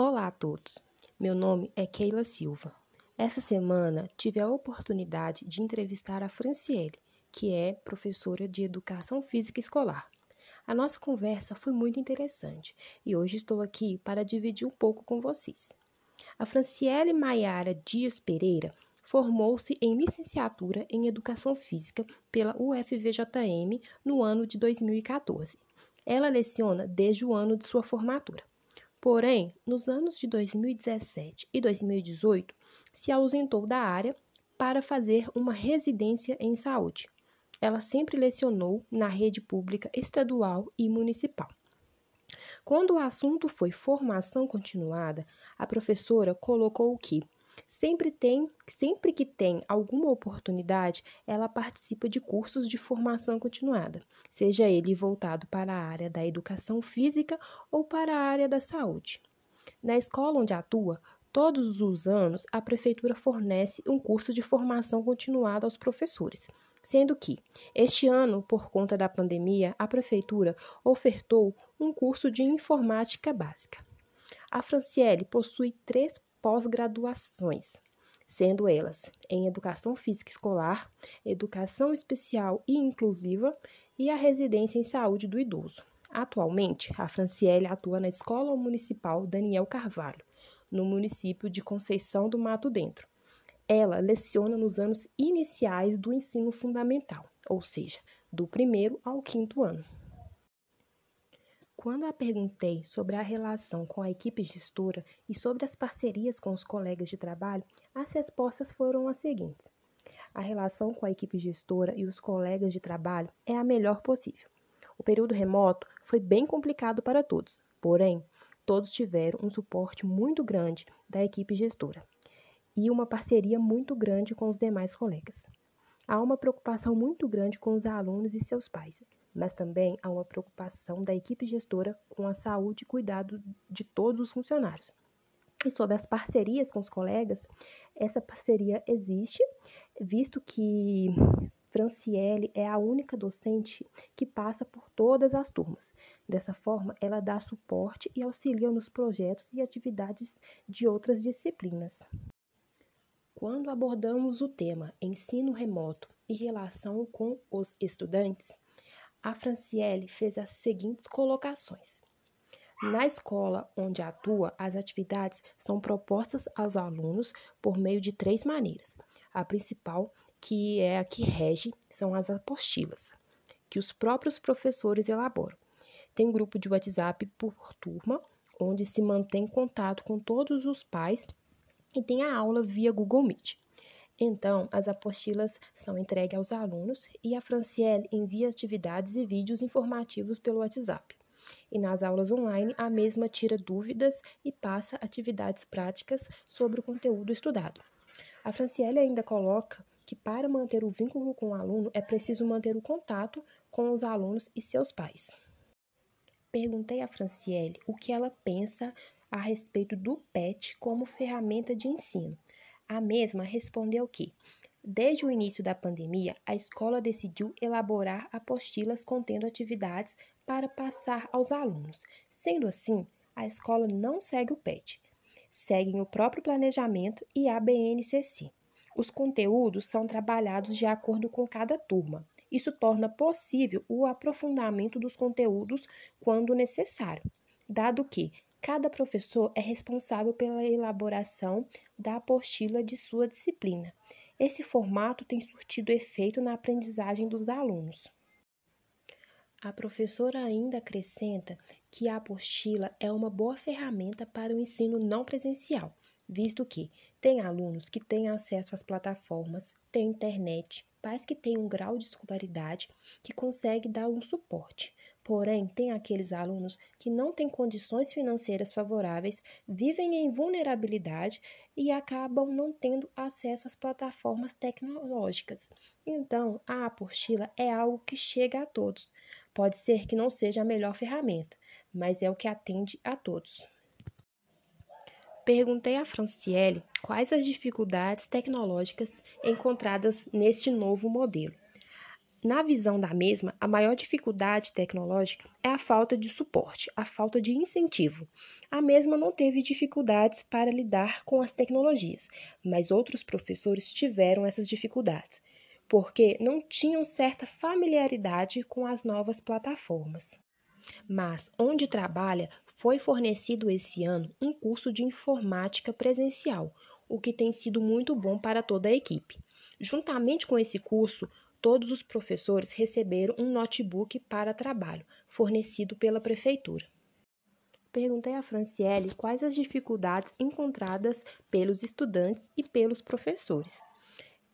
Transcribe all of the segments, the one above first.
Olá a todos, meu nome é Keila Silva. Essa semana tive a oportunidade de entrevistar a Franciele, que é professora de Educação Física Escolar. A nossa conversa foi muito interessante e hoje estou aqui para dividir um pouco com vocês. A Franciele Maiara Dias Pereira formou-se em licenciatura em Educação Física pela UFVJM no ano de 2014. Ela leciona desde o ano de sua formatura. Porém, nos anos de 2017 e 2018, se ausentou da área para fazer uma residência em saúde. Ela sempre lecionou na rede pública estadual e municipal. Quando o assunto foi formação continuada, a professora colocou que Sempre tem, sempre que tem alguma oportunidade, ela participa de cursos de formação continuada, seja ele voltado para a área da educação física ou para a área da saúde. Na escola onde atua, todos os anos a prefeitura fornece um curso de formação continuada aos professores, sendo que este ano, por conta da pandemia, a prefeitura ofertou um curso de informática básica. A Franciele possui três pós-graduações, sendo elas em Educação Física Escolar, Educação Especial e Inclusiva e a Residência em Saúde do Idoso. Atualmente, a Franciele atua na Escola Municipal Daniel Carvalho, no município de Conceição do Mato Dentro. Ela leciona nos anos iniciais do ensino fundamental, ou seja, do primeiro ao quinto ano. Quando a perguntei sobre a relação com a equipe gestora e sobre as parcerias com os colegas de trabalho, as respostas foram as seguintes: A relação com a equipe gestora e os colegas de trabalho é a melhor possível. O período remoto foi bem complicado para todos, porém, todos tiveram um suporte muito grande da equipe gestora e uma parceria muito grande com os demais colegas. Há uma preocupação muito grande com os alunos e seus pais, mas também há uma preocupação da equipe gestora com a saúde e cuidado de todos os funcionários. E sobre as parcerias com os colegas, essa parceria existe, visto que Franciele é a única docente que passa por todas as turmas. Dessa forma, ela dá suporte e auxilia nos projetos e atividades de outras disciplinas. Quando abordamos o tema ensino remoto e relação com os estudantes, a Franciele fez as seguintes colocações. Na escola onde atua, as atividades são propostas aos alunos por meio de três maneiras. A principal, que é a que rege, são as apostilas, que os próprios professores elaboram. Tem grupo de WhatsApp por turma, onde se mantém contato com todos os pais e tem a aula via Google Meet. Então, as apostilas são entregues aos alunos e a Franciele envia atividades e vídeos informativos pelo WhatsApp. E nas aulas online, a mesma tira dúvidas e passa atividades práticas sobre o conteúdo estudado. A Franciele ainda coloca que para manter o vínculo com o aluno é preciso manter o contato com os alunos e seus pais. Perguntei a Franciele o que ela pensa a respeito do PET como ferramenta de ensino. A mesma respondeu que, desde o início da pandemia, a escola decidiu elaborar apostilas contendo atividades para passar aos alunos. Sendo assim, a escola não segue o PET, seguem o próprio planejamento e a BNCC. Os conteúdos são trabalhados de acordo com cada turma. Isso torna possível o aprofundamento dos conteúdos quando necessário, dado que Cada professor é responsável pela elaboração da apostila de sua disciplina. Esse formato tem surtido efeito na aprendizagem dos alunos. A professora ainda acrescenta que a apostila é uma boa ferramenta para o ensino não presencial, visto que tem alunos que têm acesso às plataformas, têm internet, pais que têm um grau de escolaridade que consegue dar um suporte. Porém, tem aqueles alunos que não têm condições financeiras favoráveis, vivem em vulnerabilidade e acabam não tendo acesso às plataformas tecnológicas. Então, a apostila é algo que chega a todos. Pode ser que não seja a melhor ferramenta, mas é o que atende a todos. Perguntei a Franciele quais as dificuldades tecnológicas encontradas neste novo modelo. Na visão da mesma, a maior dificuldade tecnológica é a falta de suporte, a falta de incentivo. A mesma não teve dificuldades para lidar com as tecnologias, mas outros professores tiveram essas dificuldades, porque não tinham certa familiaridade com as novas plataformas. Mas onde trabalha, foi fornecido esse ano um curso de informática presencial, o que tem sido muito bom para toda a equipe. Juntamente com esse curso, todos os professores receberam um notebook para trabalho, fornecido pela prefeitura. Perguntei a Franciele quais as dificuldades encontradas pelos estudantes e pelos professores.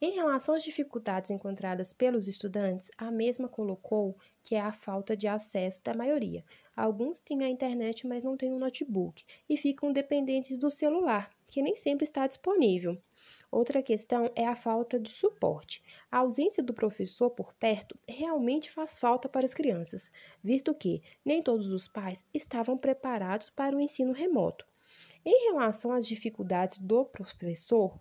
Em relação às dificuldades encontradas pelos estudantes, a mesma colocou que é a falta de acesso da maioria. Alguns têm a internet, mas não têm um notebook e ficam dependentes do celular, que nem sempre está disponível. Outra questão é a falta de suporte. A ausência do professor por perto realmente faz falta para as crianças, visto que nem todos os pais estavam preparados para o ensino remoto. Em relação às dificuldades do professor,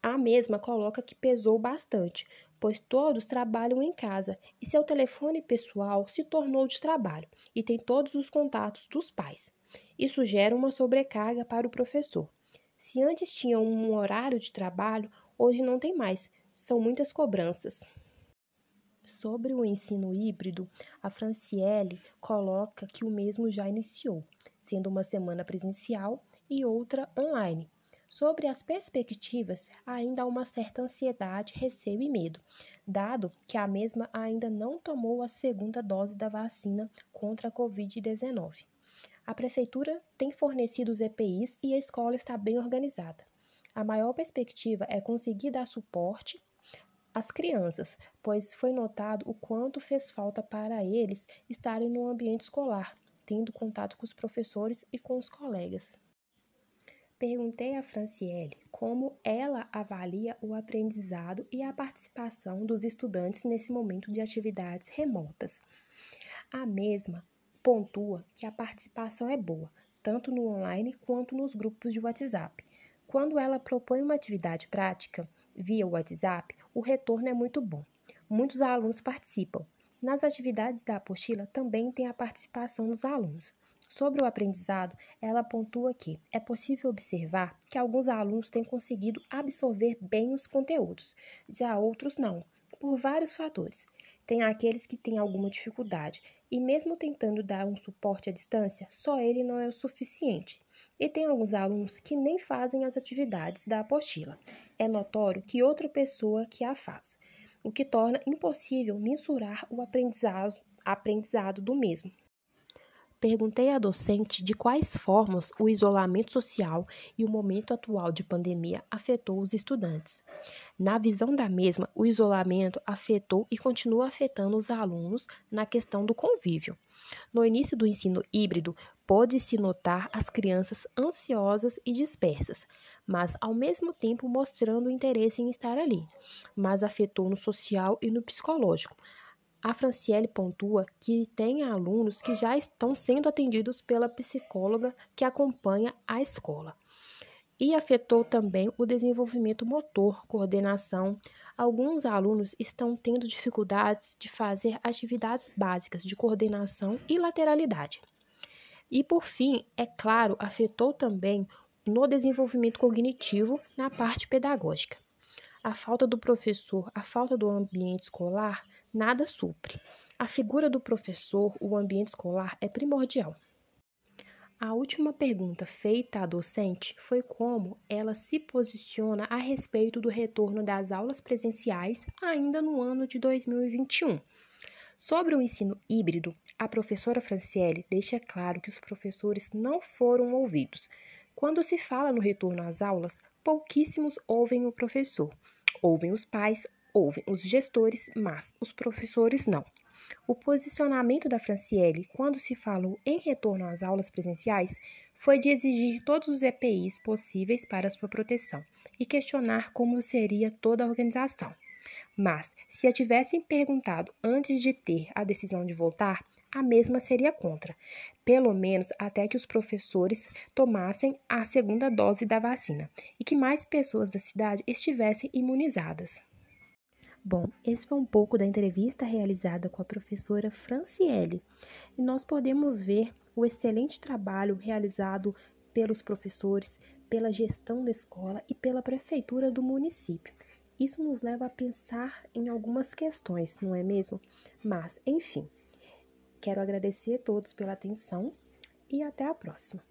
a mesma coloca que pesou bastante, pois todos trabalham em casa e seu telefone pessoal se tornou de trabalho e tem todos os contatos dos pais. Isso gera uma sobrecarga para o professor. Se antes tinha um horário de trabalho, hoje não tem mais. São muitas cobranças. Sobre o ensino híbrido, a Franciele coloca que o mesmo já iniciou, sendo uma semana presencial e outra online. Sobre as perspectivas, ainda há uma certa ansiedade, receio e medo, dado que a mesma ainda não tomou a segunda dose da vacina contra a Covid-19. A prefeitura tem fornecido os EPIs e a escola está bem organizada. A maior perspectiva é conseguir dar suporte às crianças, pois foi notado o quanto fez falta para eles estarem no ambiente escolar, tendo contato com os professores e com os colegas. Perguntei a Franciele como ela avalia o aprendizado e a participação dos estudantes nesse momento de atividades remotas. A mesma pontua que a participação é boa, tanto no online quanto nos grupos de WhatsApp. Quando ela propõe uma atividade prática via WhatsApp, o retorno é muito bom. Muitos alunos participam. Nas atividades da apostila também tem a participação dos alunos. Sobre o aprendizado, ela pontua que é possível observar que alguns alunos têm conseguido absorver bem os conteúdos, já outros não, por vários fatores. Tem aqueles que têm alguma dificuldade e, mesmo tentando dar um suporte à distância, só ele não é o suficiente. E tem alguns alunos que nem fazem as atividades da apostila. É notório que outra pessoa que a faz, o que torna impossível mensurar o aprendizado, aprendizado do mesmo. Perguntei à docente de quais formas o isolamento social e o momento atual de pandemia afetou os estudantes. Na visão da mesma, o isolamento afetou e continua afetando os alunos na questão do convívio. No início do ensino híbrido, pôde-se notar as crianças ansiosas e dispersas, mas ao mesmo tempo mostrando interesse em estar ali, mas afetou no social e no psicológico a Franciele pontua que tem alunos que já estão sendo atendidos pela psicóloga que acompanha a escola. E afetou também o desenvolvimento motor, coordenação. Alguns alunos estão tendo dificuldades de fazer atividades básicas de coordenação e lateralidade. E por fim, é claro, afetou também no desenvolvimento cognitivo na parte pedagógica. A falta do professor, a falta do ambiente escolar nada supre. A figura do professor, o ambiente escolar, é primordial. A última pergunta feita à docente foi como ela se posiciona a respeito do retorno das aulas presenciais ainda no ano de 2021. Sobre o ensino híbrido, a professora Franciele deixa claro que os professores não foram ouvidos. Quando se fala no retorno às aulas, pouquíssimos ouvem o professor. Ouvem os pais, ouvem os gestores, mas os professores não. O posicionamento da Franciele, quando se falou em retorno às aulas presenciais, foi de exigir todos os EPIs possíveis para sua proteção e questionar como seria toda a organização. Mas, se a tivessem perguntado antes de ter a decisão de voltar, a mesma seria contra, pelo menos até que os professores tomassem a segunda dose da vacina e que mais pessoas da cidade estivessem imunizadas. Bom, esse foi um pouco da entrevista realizada com a professora Franciele e nós podemos ver o excelente trabalho realizado pelos professores, pela gestão da escola e pela prefeitura do município. Isso nos leva a pensar em algumas questões, não é mesmo? Mas, enfim, quero agradecer a todos pela atenção e até a próxima.